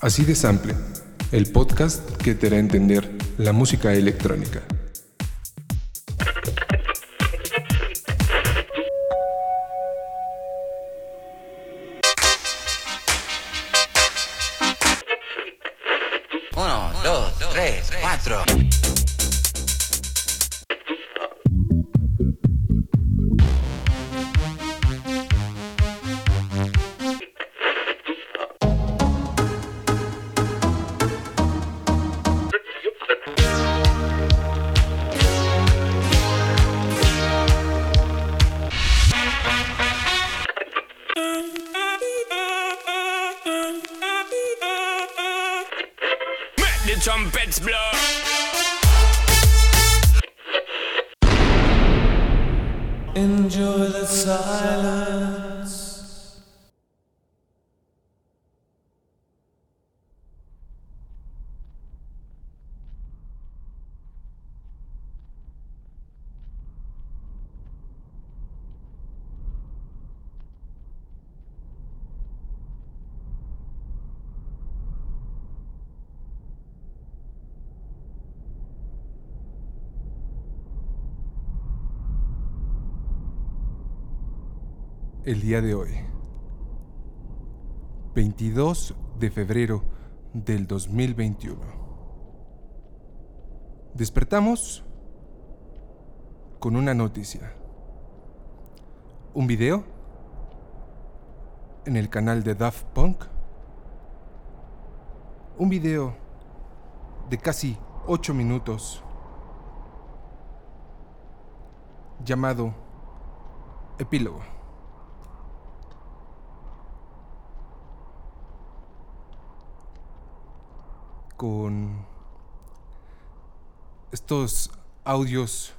Así de Sample, el podcast que te hará entender la música electrónica. El día de hoy, 22 de febrero del 2021. Despertamos con una noticia. Un video en el canal de Daft Punk. Un video de casi 8 minutos llamado Epílogo. Con estos audios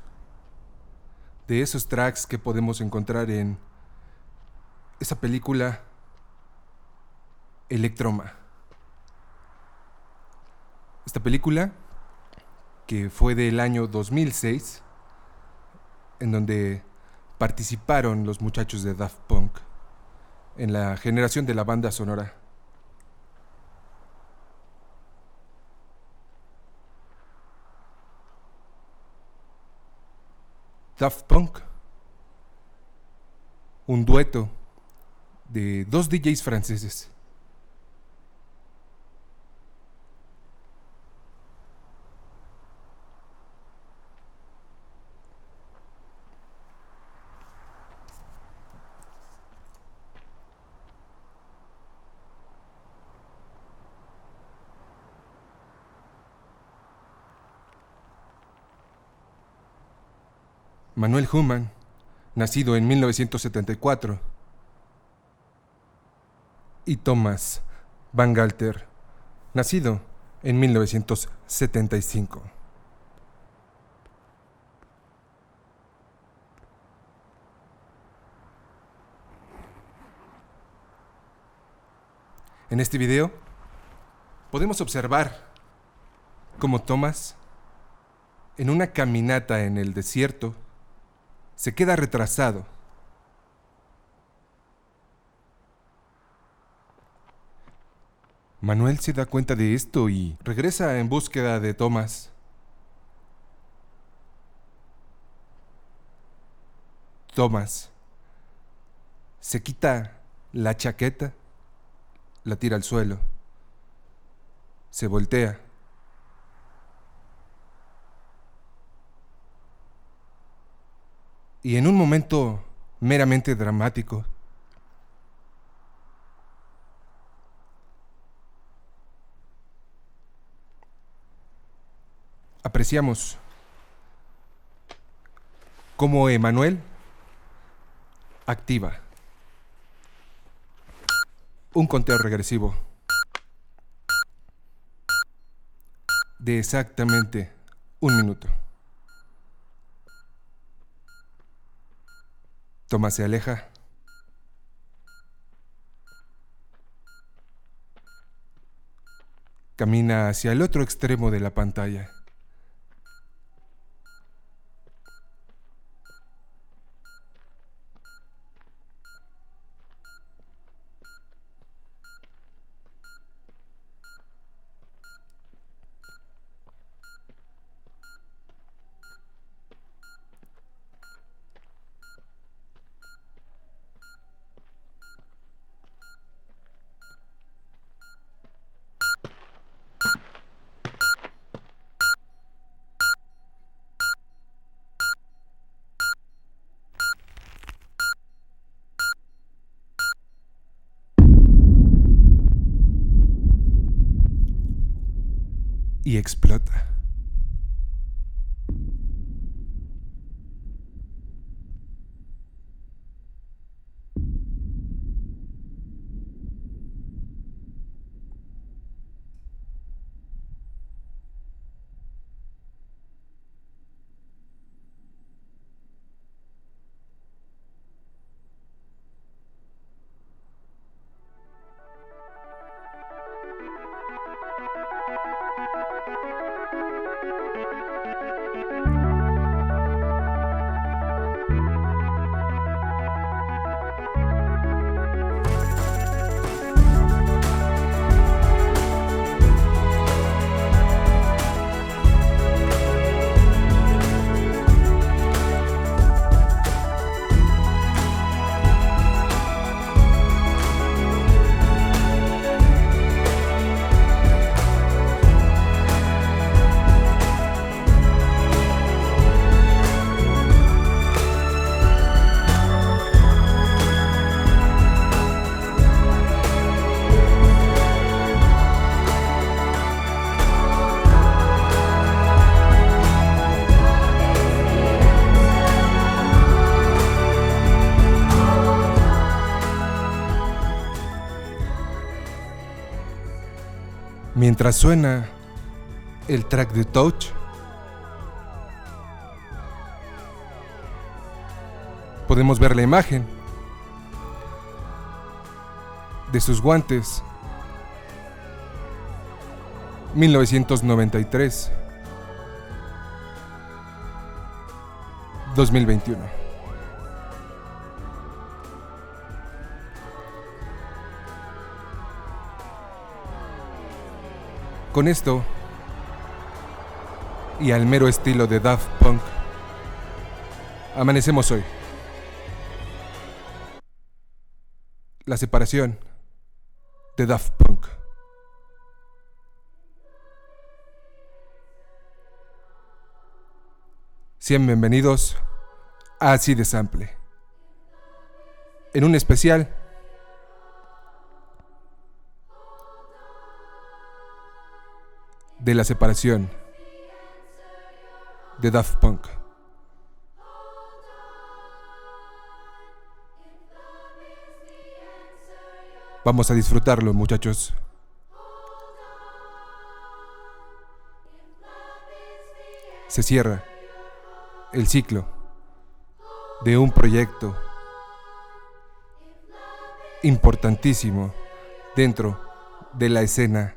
de esos tracks que podemos encontrar en esa película Electroma. Esta película que fue del año 2006 en donde participaron los muchachos de Daft Punk en la generación de la banda sonora. Daft Punk. Un dueto de dos DJs franceses. Manuel Human, nacido en 1974, y Thomas Van Galter, nacido en 1975. En este video podemos observar cómo Thomas, en una caminata en el desierto, se queda retrasado. Manuel se da cuenta de esto y regresa en búsqueda de Thomas. Thomas se quita la chaqueta, la tira al suelo, se voltea. Y en un momento meramente dramático, apreciamos cómo Emanuel activa un conteo regresivo de exactamente un minuto. Tomás se aleja. Camina hacia el otro extremo de la pantalla. Mientras suena el track de Touch, podemos ver la imagen de sus guantes. 1993 2021 Con esto y al mero estilo de Daft Punk amanecemos hoy. La separación de Daft Punk. Sean bienvenidos a Así de Sample. En un especial de la separación de Daft Punk. Vamos a disfrutarlo, muchachos. Se cierra el ciclo de un proyecto importantísimo dentro de la escena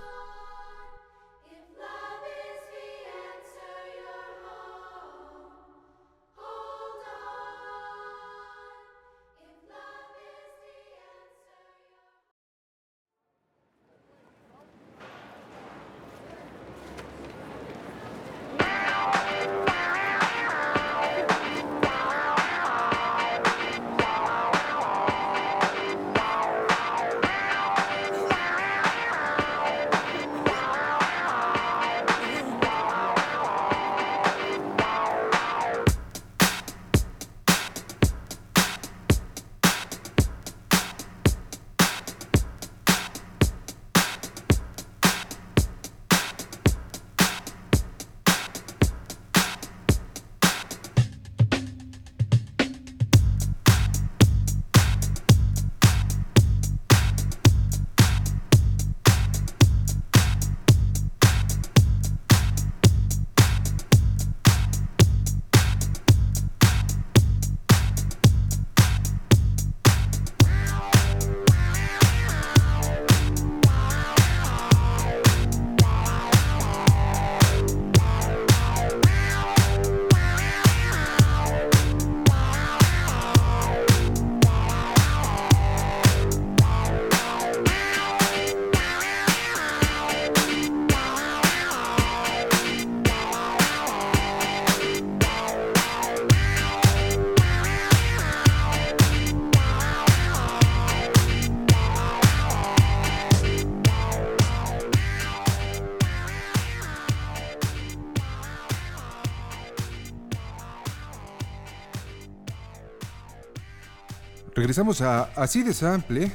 Regresamos a Así de Sample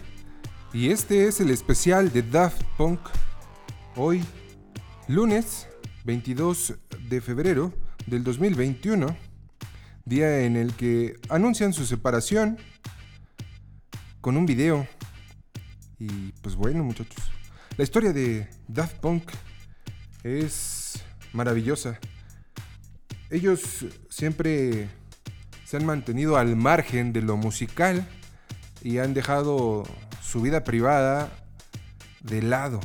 y este es el especial de Daft Punk Hoy, lunes 22 de febrero del 2021, día en el que anuncian su separación con un video. Y pues bueno, muchachos, la historia de Daft Punk es maravillosa. Ellos siempre se han mantenido al margen de lo musical y han dejado su vida privada de lado.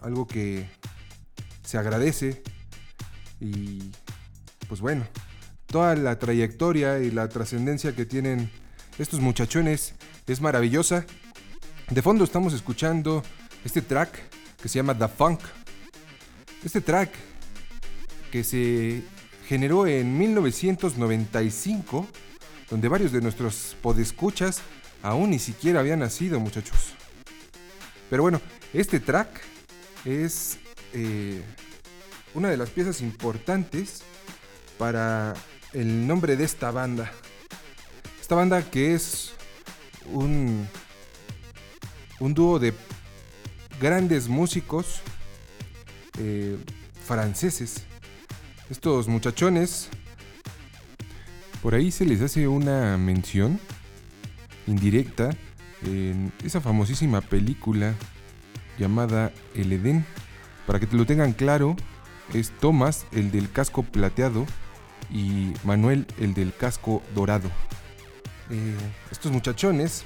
Algo que se agradece y pues bueno, toda la trayectoria y la trascendencia que tienen estos muchachones es maravillosa. De fondo estamos escuchando este track que se llama The Funk. Este track que se generó en 1995, donde varios de nuestros podescuchas aún ni siquiera habían nacido, muchachos. Pero bueno, este track es eh, una de las piezas importantes para el nombre de esta banda. Esta banda que es un, un dúo de grandes músicos eh, franceses. Estos muchachones, por ahí se les hace una mención indirecta en esa famosísima película llamada El Edén. Para que te lo tengan claro, es Thomas el del casco plateado y Manuel el del casco dorado. Eh, estos muchachones,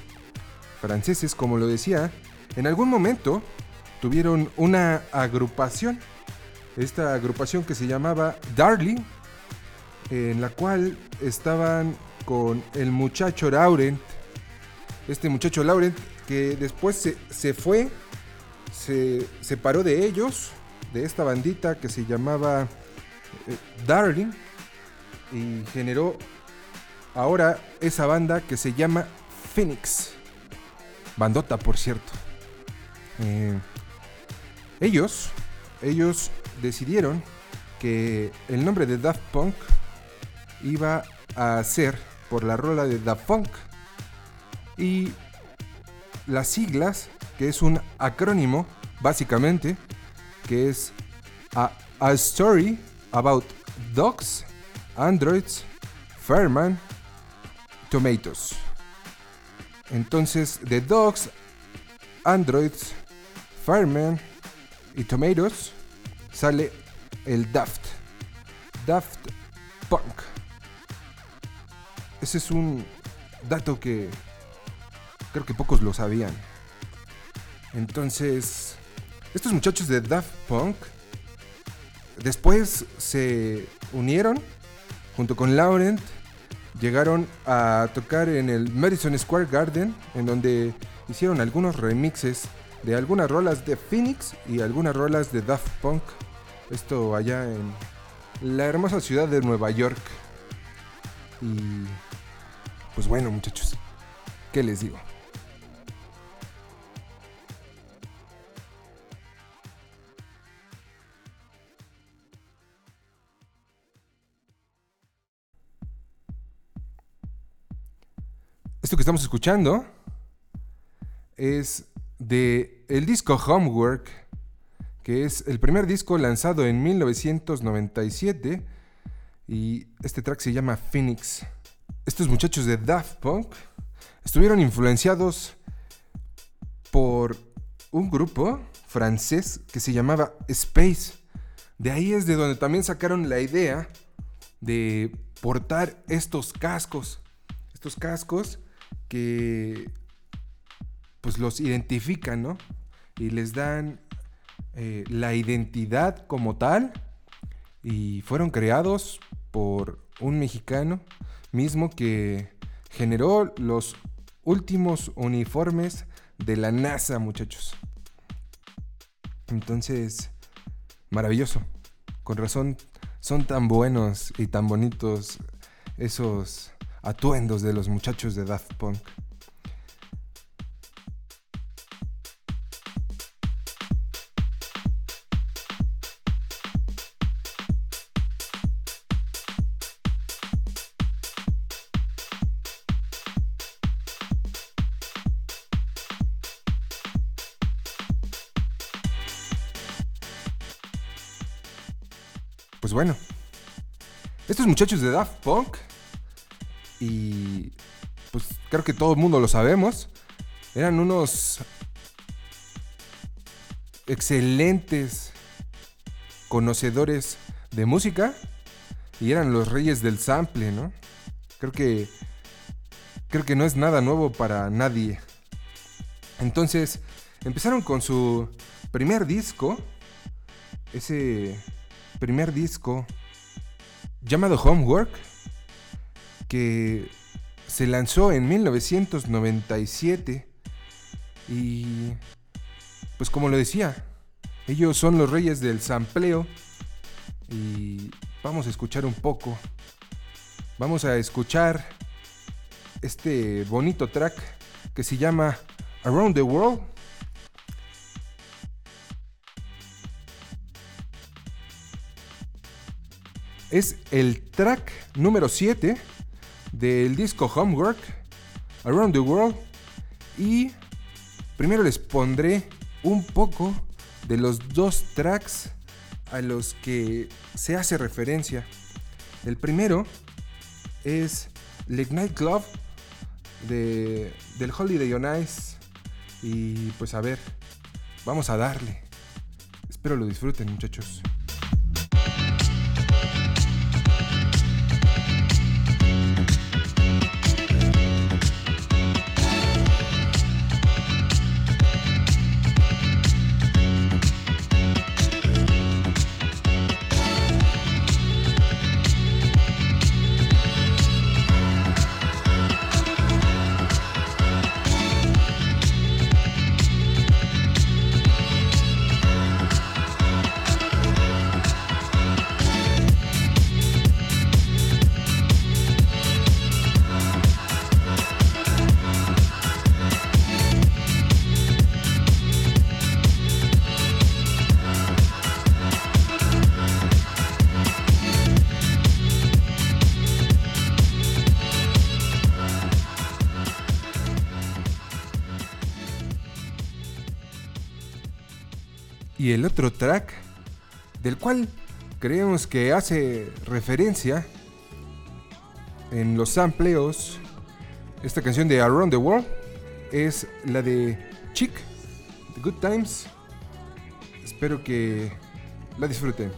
franceses como lo decía, en algún momento tuvieron una agrupación, esta agrupación que se llamaba Darling, en la cual estaban con el muchacho Laurent, este muchacho Laurent que después se, se fue, se separó de ellos, de esta bandita que se llamaba eh, Darling, y generó ahora esa banda que se llama Phoenix. Bandota, por cierto. Eh, ellos, ellos decidieron que el nombre de Daft Punk iba a ser por la rola de Daft Punk y las siglas, que es un acrónimo, básicamente, que es a, a Story About Dogs Androids, Fairman, Tomatoes. Entonces, de Dogs, Androids, Fireman y Tomatoes sale el Daft. Daft Punk. Ese es un dato que creo que pocos lo sabían. Entonces, estos muchachos de Daft Punk después se unieron junto con Laurent, llegaron a tocar en el Madison Square Garden, en donde hicieron algunos remixes de algunas rolas de Phoenix y algunas rolas de Daft Punk. Esto allá en la hermosa ciudad de Nueva York. Y pues bueno, muchachos, ¿qué les digo? Esto que estamos escuchando es de el disco Homework, que es el primer disco lanzado en 1997 y este track se llama Phoenix. Estos muchachos de Daft Punk estuvieron influenciados por un grupo francés que se llamaba Space. De ahí es de donde también sacaron la idea de portar estos cascos. Estos cascos que pues los identifican, ¿no? Y les dan eh, la identidad como tal y fueron creados por un mexicano mismo que generó los últimos uniformes de la NASA, muchachos. Entonces, maravilloso. Con razón son tan buenos y tan bonitos esos atuendos de los muchachos de Daft Punk. Pues bueno, estos muchachos de Daft Punk y pues creo que todo el mundo lo sabemos, eran unos excelentes conocedores de música y eran los reyes del sample, ¿no? Creo que creo que no es nada nuevo para nadie. Entonces, empezaron con su primer disco, ese primer disco llamado Homework, que se lanzó en 1997 y pues como lo decía, ellos son los reyes del sampleo y vamos a escuchar un poco. Vamos a escuchar este bonito track que se llama Around the World. Es el track número 7 del disco Homework, Around the World. Y primero les pondré un poco de los dos tracks a los que se hace referencia. El primero es Late Night Club de, del Holiday on Ice. Y pues a ver, vamos a darle. Espero lo disfruten muchachos. El otro track, del cual creemos que hace referencia en los sampleos, esta canción de Around the World, es la de Chick, The Good Times. Espero que la disfruten.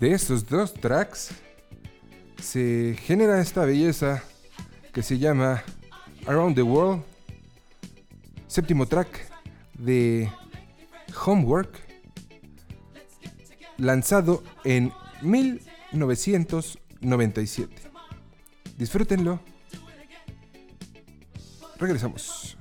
De estos dos tracks se genera esta belleza que se llama Around the World, séptimo track de Homework, lanzado en 1997. Disfrútenlo. Regresamos.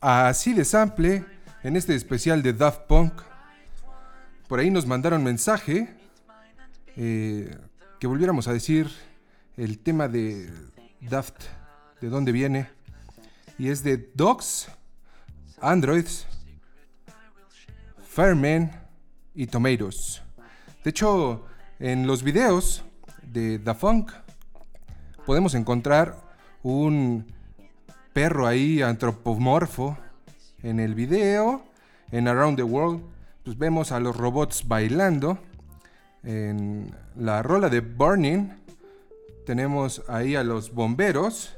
A así de sample en este especial de Daft Punk. Por ahí nos mandaron mensaje eh, que volviéramos a decir el tema de Daft, de dónde viene. Y es de Dogs, Androids, Firemen y Tomatoes. De hecho, en los videos de Daft Punk podemos encontrar un perro ahí antropomorfo en el video. En Around the World, pues vemos a los robots bailando. En la rola de Burning, tenemos ahí a los bomberos.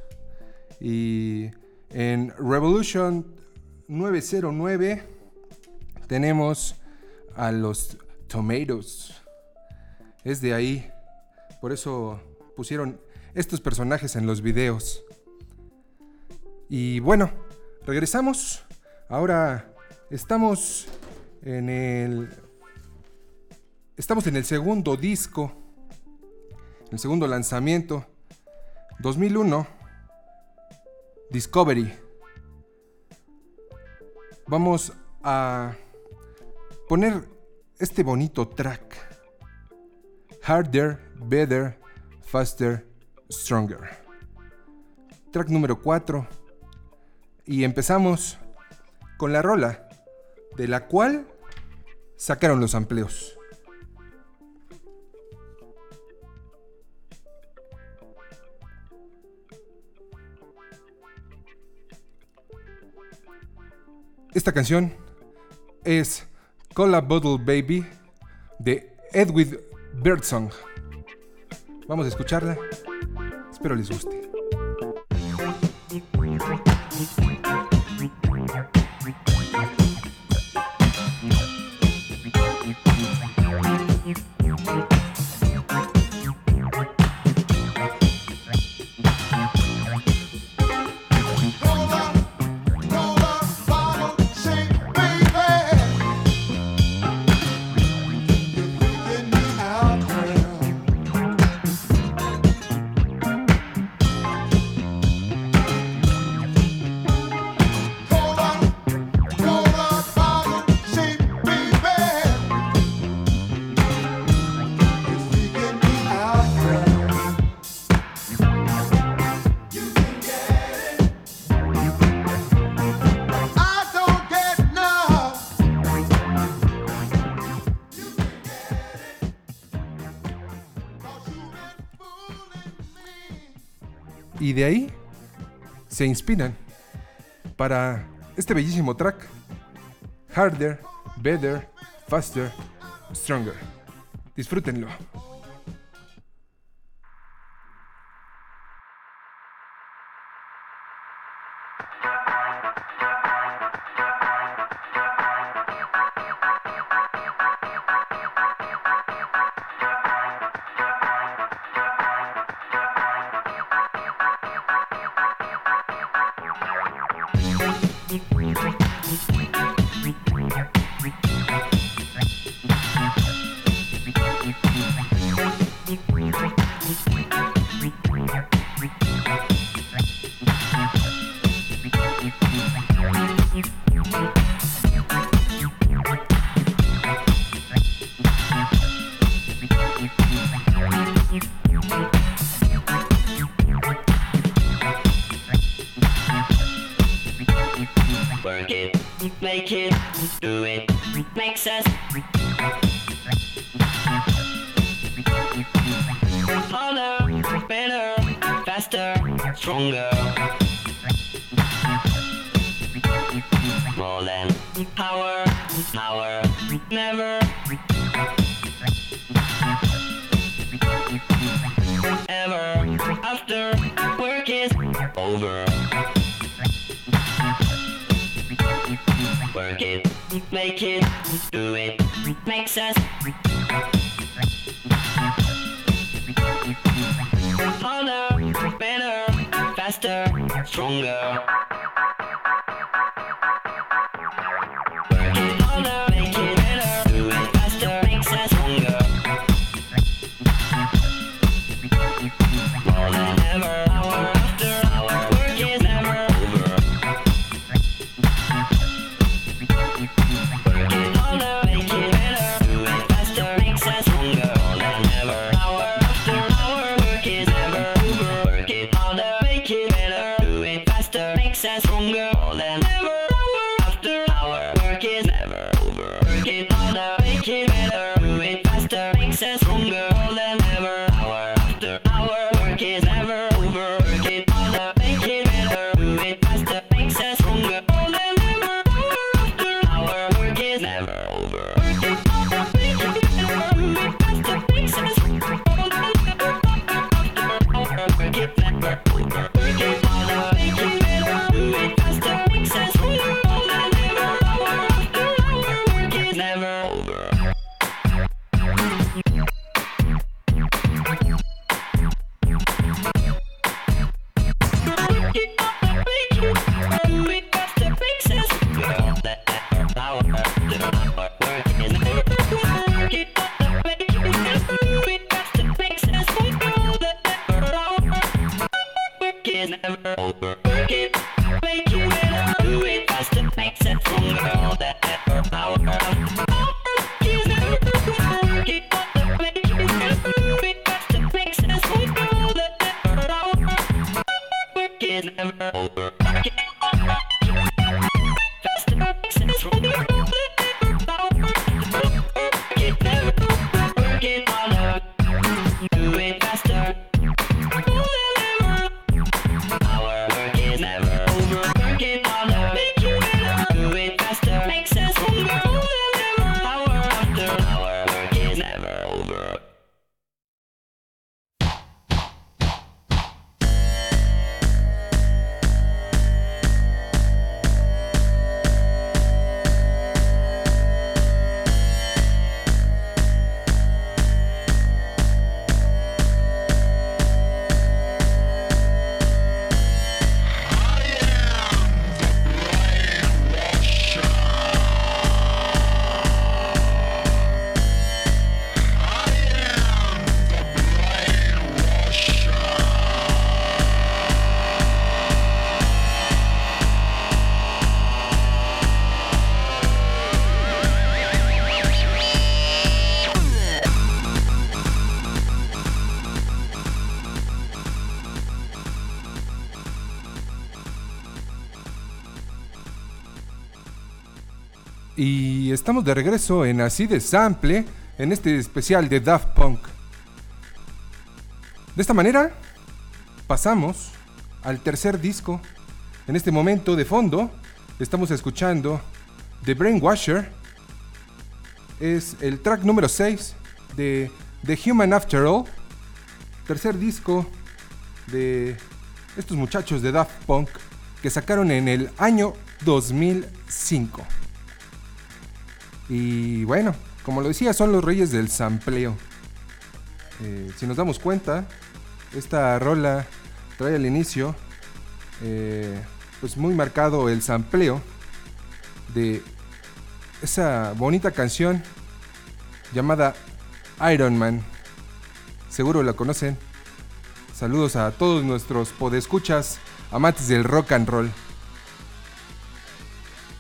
Y en Revolution 909, tenemos a los Tomatoes. Es de ahí. Por eso pusieron estos personajes en los videos. Y bueno, regresamos. Ahora estamos en el. Estamos en el segundo disco. El segundo lanzamiento. 2001. Discovery. Vamos a poner este bonito track. Harder, Better, Faster, Stronger. Track número 4. Y empezamos con la rola, de la cual sacaron los amplios. Esta canción es Cola Bottle Baby de Edwin Birdsong. Vamos a escucharla. Espero les guste. De ahí se inspiran para este bellísimo track. Harder, Better, Faster, Stronger. Disfrútenlo. estamos de regreso en Así de Sample, en este especial de Daft Punk. De esta manera, pasamos al tercer disco. En este momento, de fondo, estamos escuchando The Brainwasher. Es el track número 6 de The Human After All. Tercer disco de estos muchachos de Daft Punk que sacaron en el año 2005. Y bueno, como lo decía, son los reyes del sampleo. Eh, si nos damos cuenta, esta rola trae al inicio eh, pues muy marcado el sampleo de esa bonita canción llamada Iron Man. Seguro la conocen. Saludos a todos nuestros podescuchas, amantes del rock and roll.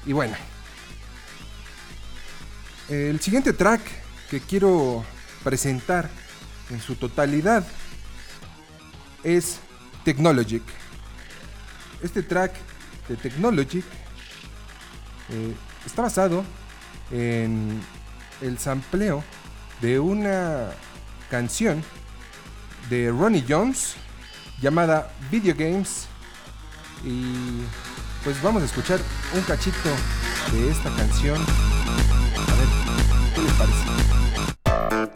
Y bueno, el siguiente track que quiero presentar en su totalidad es Technologic. Este track de Technologic eh, está basado en el sampleo de una canción de Ronnie Jones llamada Video Games y pues vamos a escuchar un cachito de esta canción. A ver, ¿qué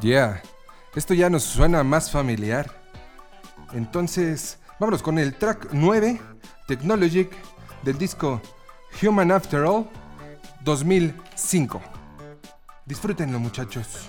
Yeah, esto ya nos suena más familiar. Entonces, vámonos con el track 9, Technologic, del disco Human After All 2005. Disfrútenlo, muchachos.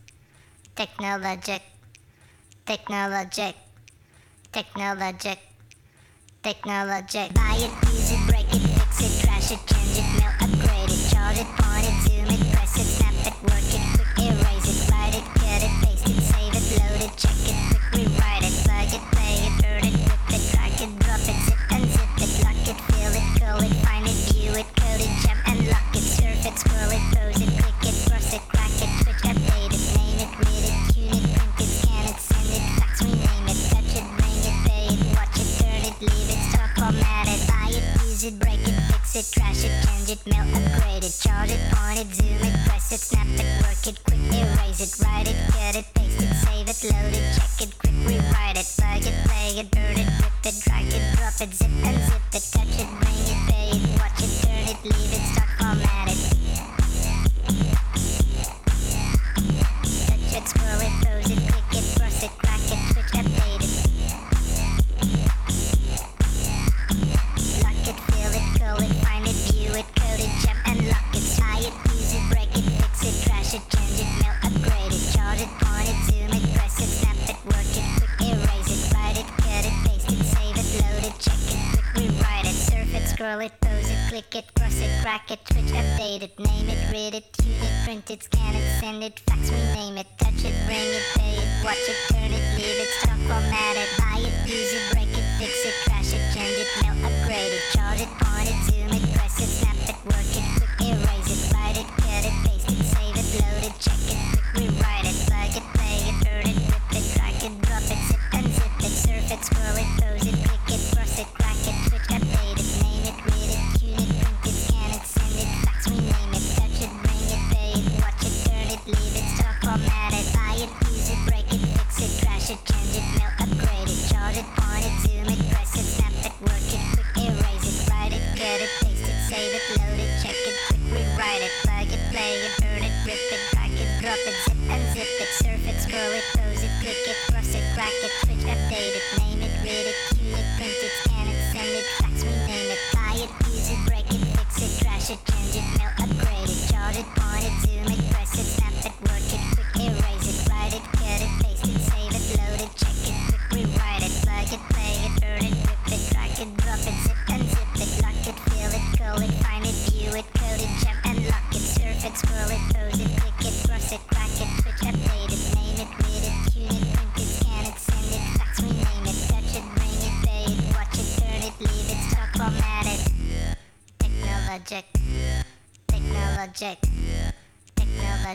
Technologic, technologic, technologic, technologic. Buy it, use it, break it, fix it, trash it, change it, mail, upgrade it, charge it, point it, zoom it, press it, snap it, work it, quick erase it, write it, cut it, paste it, save it, load it, check it, use it, break it, fix it, trash it, change it, mail, upgrade it, charge it, point it, zoom it, press it, snap it, work it, quick erase it, write it, cut it, paste it, save it, load it, check it, quick rewrite it, plug it, play it, burn it, rip it, drag it, drop it, zip unzip it, touch it, bring it, pay it, watch it, turn it, leave it, stop, format it. Touch it, scroll it, click it, cross it, crack it, switch, update it, name it, read it, tune it, print it, scan it, send it, fax, rename it, touch it, bring it, pay it, watch it, turn it, leave it, stop, format it, buy it, use it, break it, fix it, trash it, change it, mail, upgrade it, charge it, point it, zoom it, press it, snap it, work it, quick erase it, write it, cut it, paste it, save it, load it, check it, quick rewrite it, plug it, play it, burn it, rip it, drag it, drop it, zip unzip it, surf it, scroll it,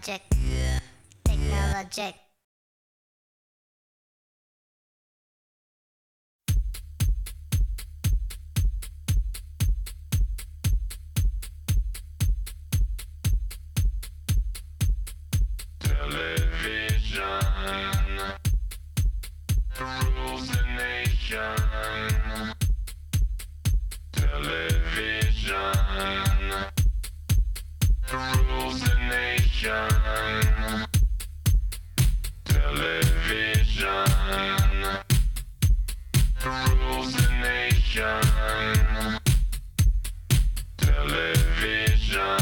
Technologic. Technologic. Tell it. Nation. Television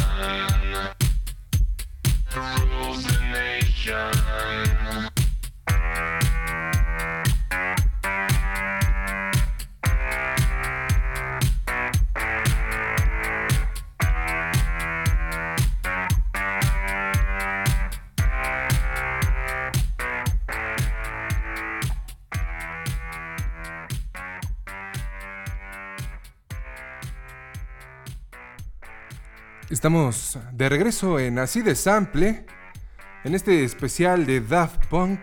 rules the nation. Estamos de regreso en Así de Sample, en este especial de Daft Punk.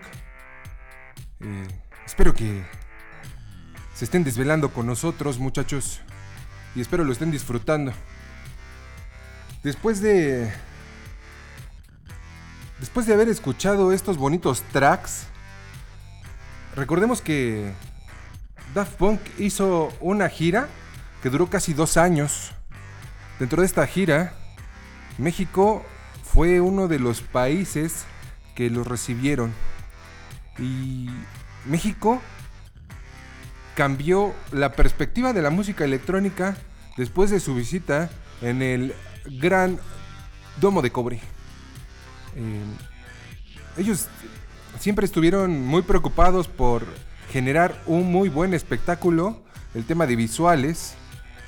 Eh, espero que se estén desvelando con nosotros, muchachos, y espero lo estén disfrutando. Después de. Después de haber escuchado estos bonitos tracks, recordemos que Daft Punk hizo una gira que duró casi dos años. Dentro de esta gira, México fue uno de los países que los recibieron. Y México cambió la perspectiva de la música electrónica después de su visita en el Gran Domo de Cobre. Eh, ellos siempre estuvieron muy preocupados por generar un muy buen espectáculo, el tema de visuales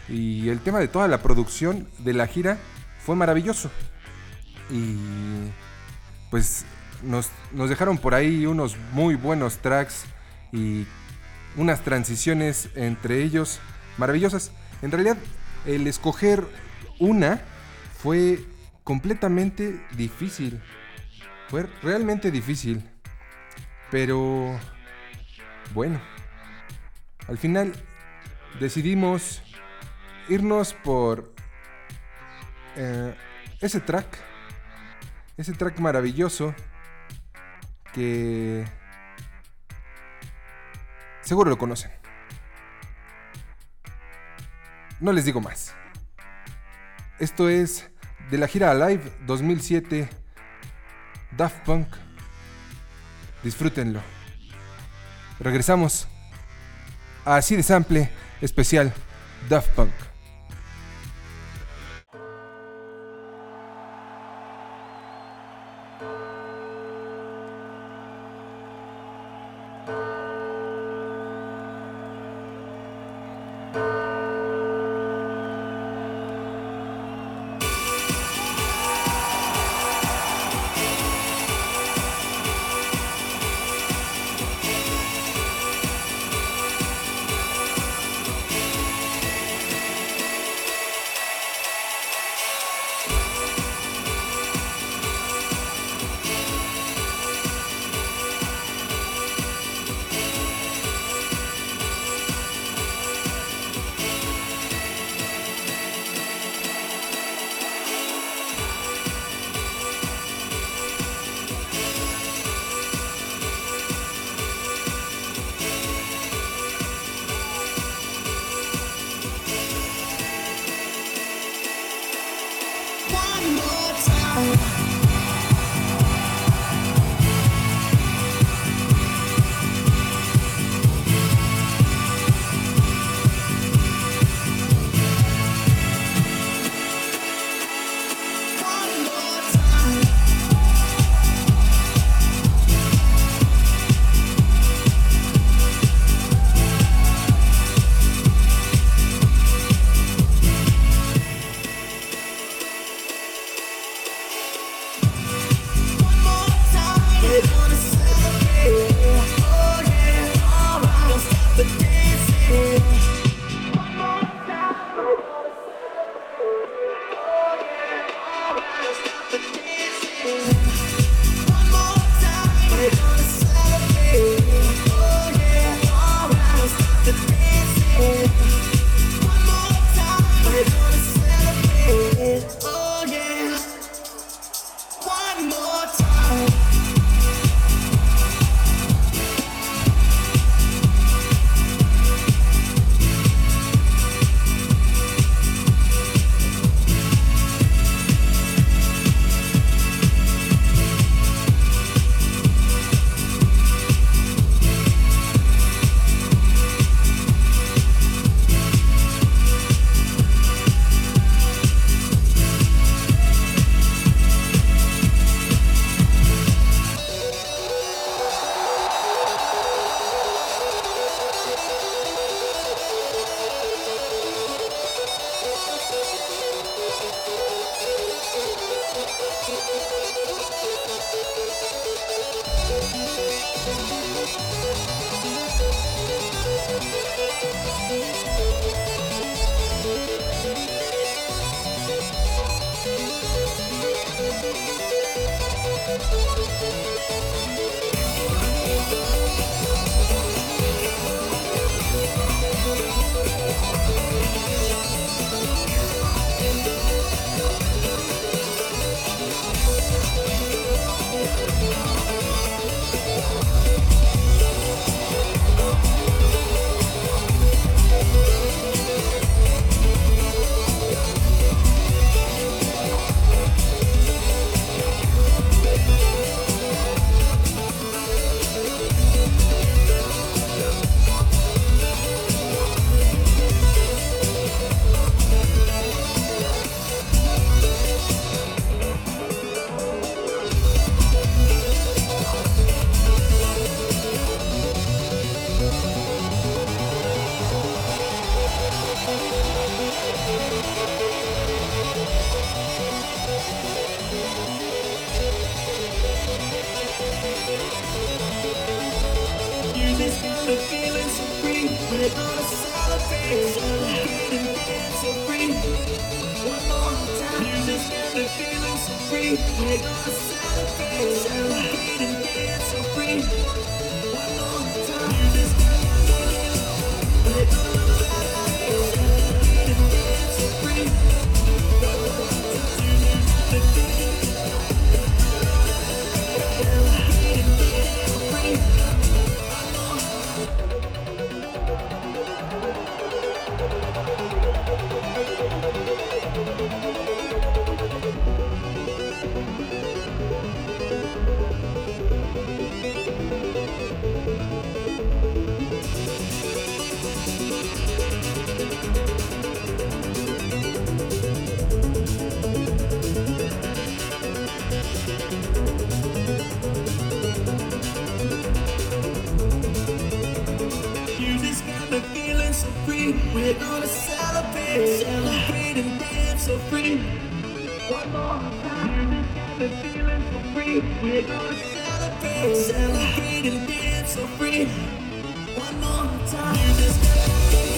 y el tema de toda la producción de la gira fue maravilloso. Y pues nos, nos dejaron por ahí unos muy buenos tracks y unas transiciones entre ellos maravillosas. En realidad, el escoger una fue completamente difícil. Fue realmente difícil. Pero bueno, al final decidimos irnos por eh, ese track. Ese track maravilloso que seguro lo conocen. No les digo más. Esto es de la gira Alive 2007 Daft Punk. Disfrútenlo. Regresamos a así de sample especial Daft Punk. Celebrate, celebrate and dance so free. One more time.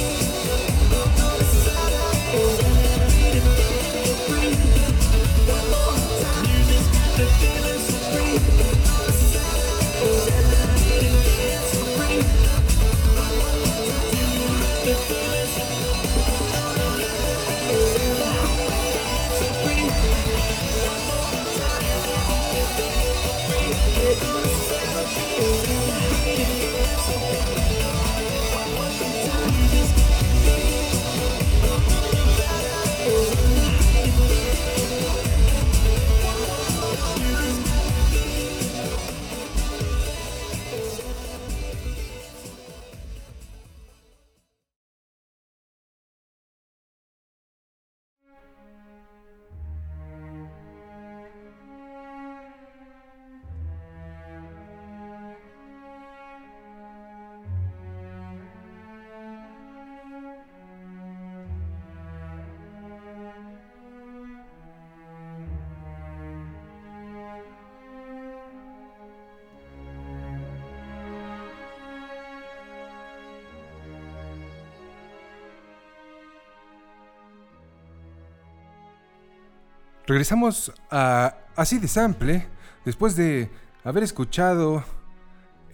Regresamos a así de sample después de haber escuchado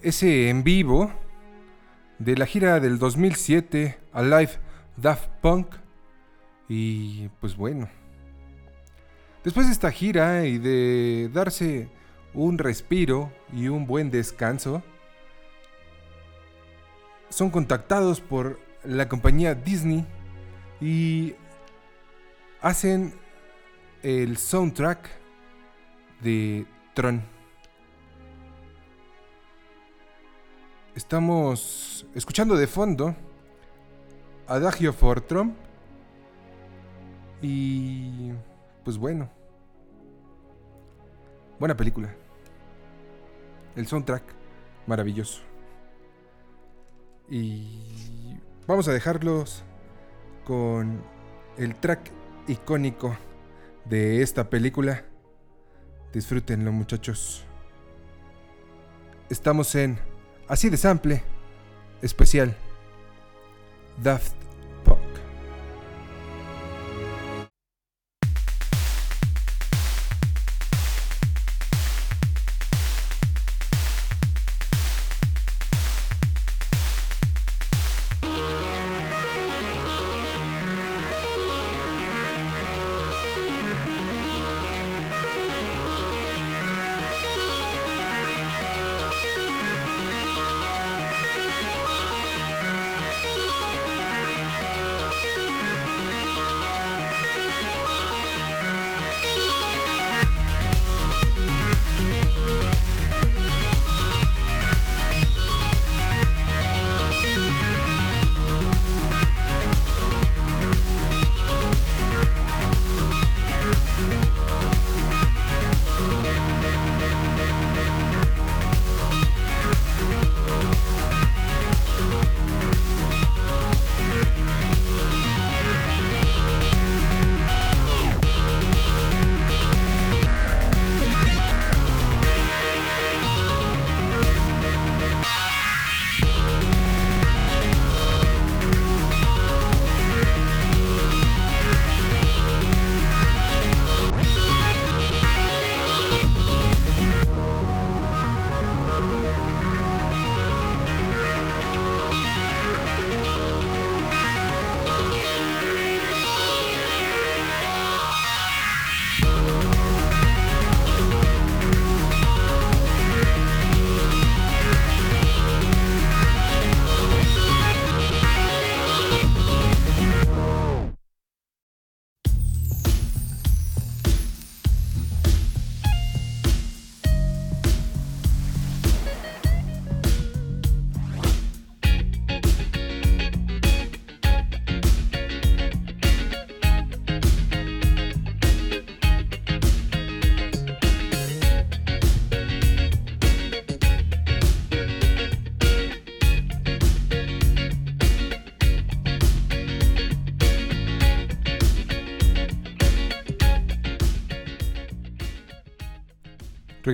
ese en vivo de la gira del 2007 Alive Daft Punk. Y pues bueno. Después de esta gira y de darse un respiro y un buen descanso son contactados por la compañía Disney y hacen el soundtrack de Tron. Estamos escuchando de fondo Adagio for Trump. Y pues bueno. Buena película. El soundtrack maravilloso. Y vamos a dejarlos con el track icónico de esta película. Disfrútenlo muchachos. Estamos en Así de Sample especial Daft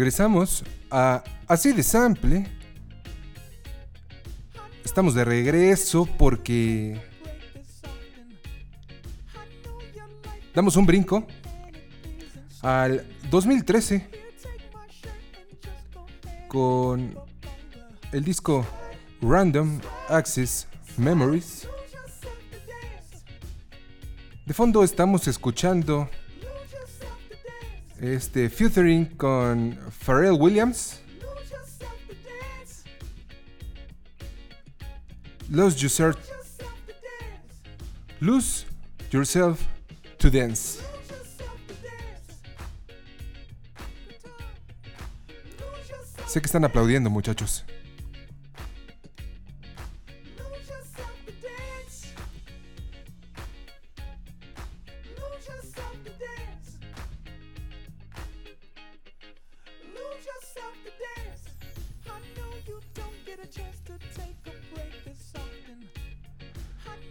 Regresamos a Así de Sample. Estamos de regreso porque damos un brinco al 2013 con el disco Random Access Memories. De fondo estamos escuchando este featuring con Pharrell Williams. Lose yourself, lose yourself to dance. Sé que están aplaudiendo, muchachos.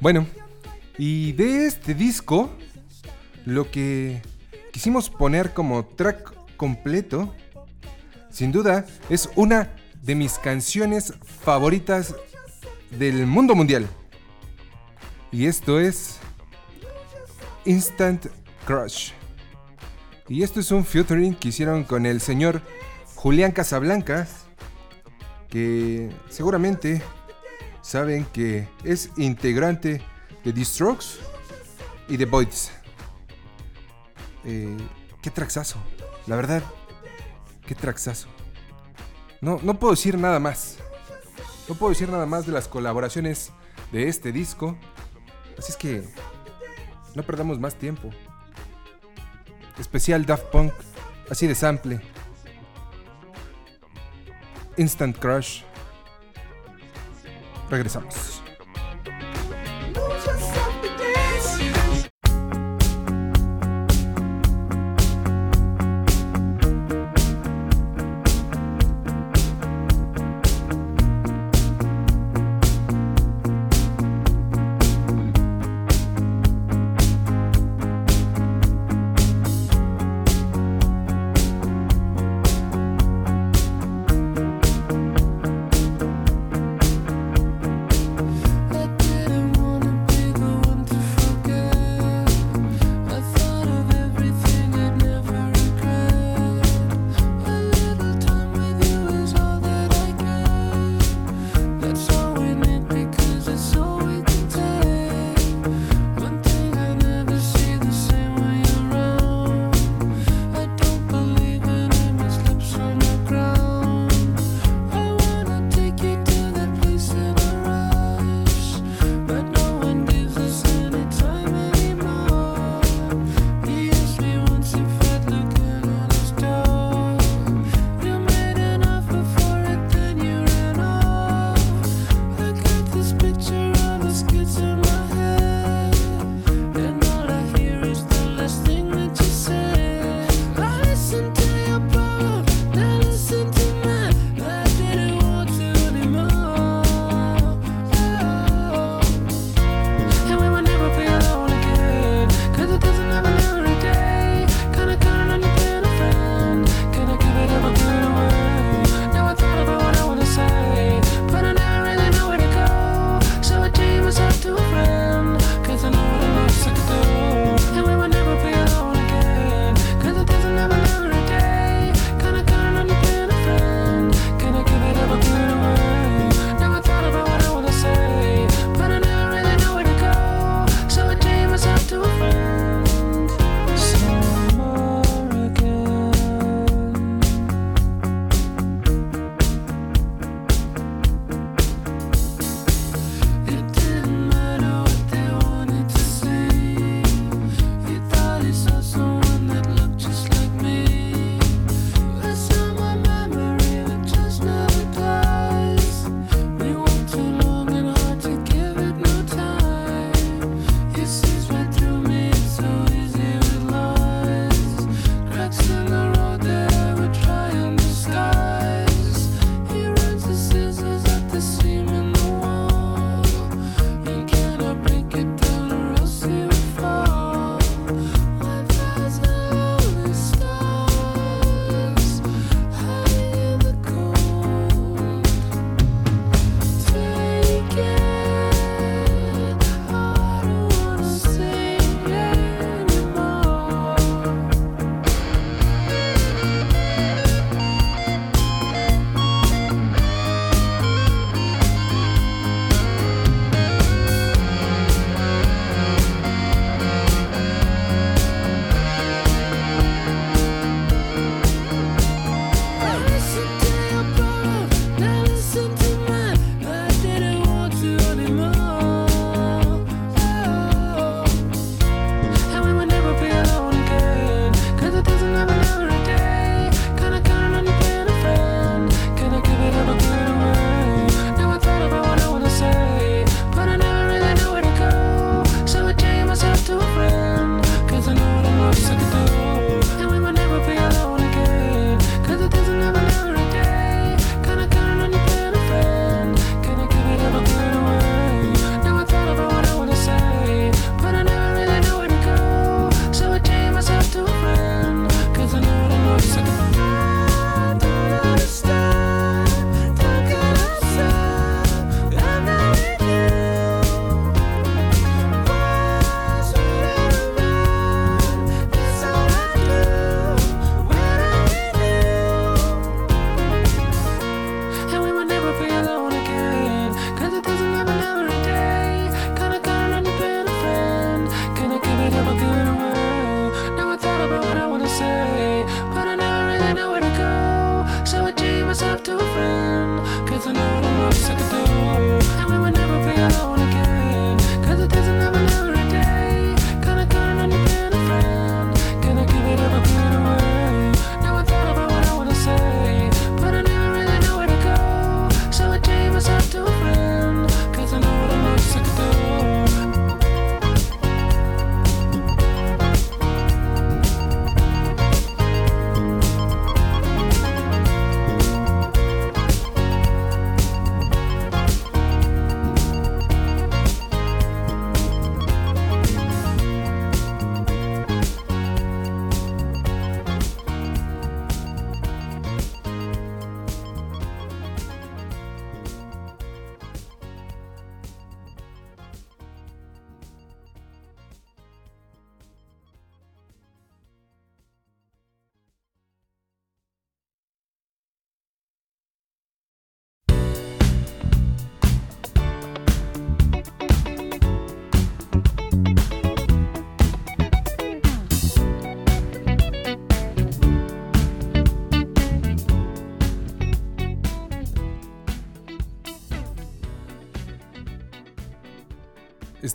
Bueno, y de este disco, lo que quisimos poner como track completo, sin duda, es una de mis canciones favoritas del mundo mundial. Y esto es Instant Crush. Y esto es un featuring que hicieron con el señor Julián Casablancas, que seguramente saben que es integrante de The Strokes y The Voids. Eh, qué traxazo, la verdad, qué traxazo. No, no puedo decir nada más. No puedo decir nada más de las colaboraciones de este disco. Así es que no perdamos más tiempo. Especial Daft Punk, así de sample. Instant Crush. Regresamos.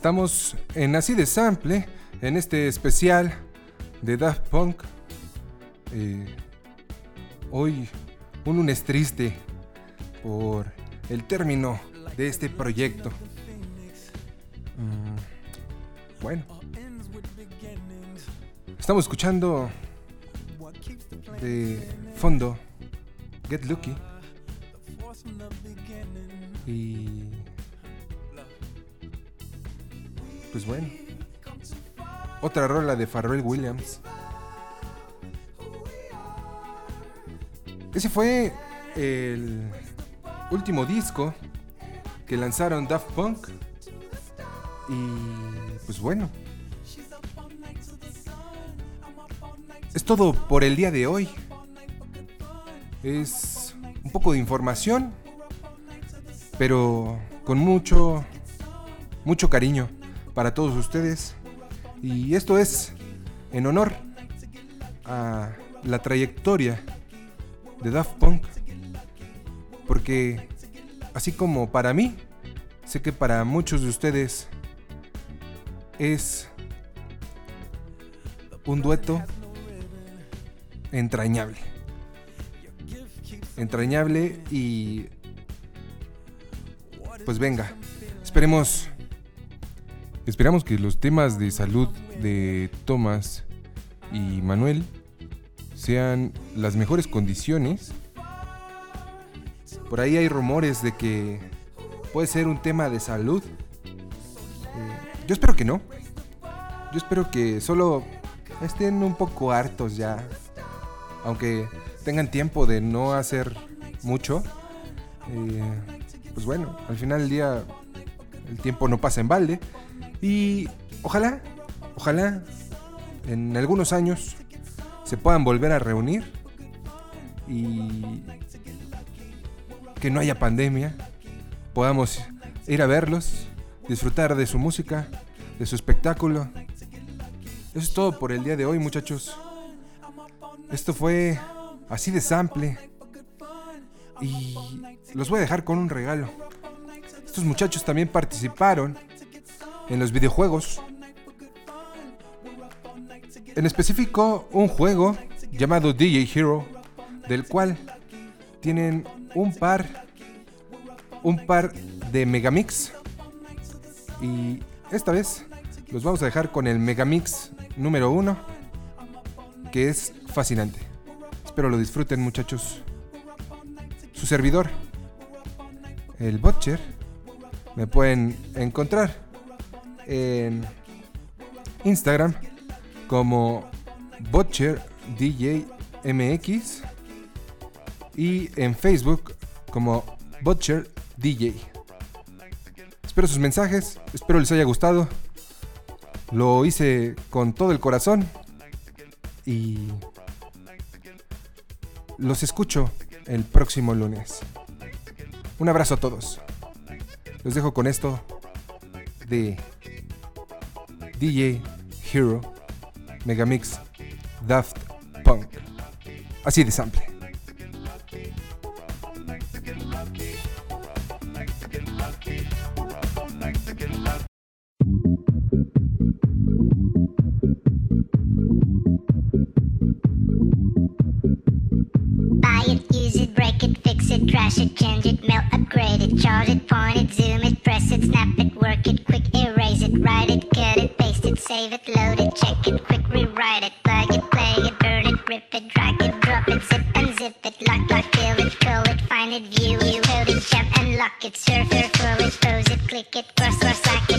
Estamos en Así de Sample, en este especial de Daft Punk. Eh, hoy un lunes triste por el término de este proyecto. Mm, bueno. Estamos escuchando de fondo Get Lucky. Y pues bueno. Otra rola de Pharrell Williams. Ese fue el último disco que lanzaron Daft Punk. Y pues bueno. Es todo por el día de hoy. Es un poco de información, pero con mucho, mucho cariño para todos ustedes. Y esto es en honor a la trayectoria de Daft Punk. Porque así como para mí, sé que para muchos de ustedes es un dueto entrañable. Entrañable y pues venga, esperemos esperamos que los temas de salud de Tomás y Manuel sean las mejores condiciones. Por ahí hay rumores de que puede ser un tema de salud. Eh, yo espero que no. Yo espero que solo estén un poco hartos ya. Aunque tengan tiempo de no hacer mucho. Eh, pues bueno, al final del día el tiempo no pasa en balde. Y ojalá, ojalá en algunos años se puedan volver a reunir y que no haya pandemia, podamos ir a verlos, disfrutar de su música, de su espectáculo. Eso es todo por el día de hoy, muchachos. Esto fue así de sample. Y los voy a dejar con un regalo. Estos muchachos también participaron en los videojuegos. En específico, un juego llamado DJ Hero, del cual tienen un par un par de Megamix y esta vez los vamos a dejar con el Megamix número uno que es fascinante. Espero lo disfruten muchachos. Su servidor, el Butcher, me pueden encontrar en Instagram como Butcher DJ MX y en Facebook como Butcher DJ. Espero sus mensajes, espero les haya gustado. Lo hice con todo el corazón y los escucho el próximo lunes. Un abrazo a todos. Los dejo con esto de DJ Hero Megamix Daft Punk. Así de sample. It, fix it, change it, melt, upgrade it, charge it, point it, zoom it, press it, snap it, work it, quick erase it, write it, cut it, paste it, save it, load it, check it, quick rewrite it, plug it, play it, burn it, rip it, drag it, drop it, zip unzip it, lock, lock, fill it, call it, find it, view it, code it, jump and lock it, surf it, scroll it, pose it, click it, cross, cross, lock it,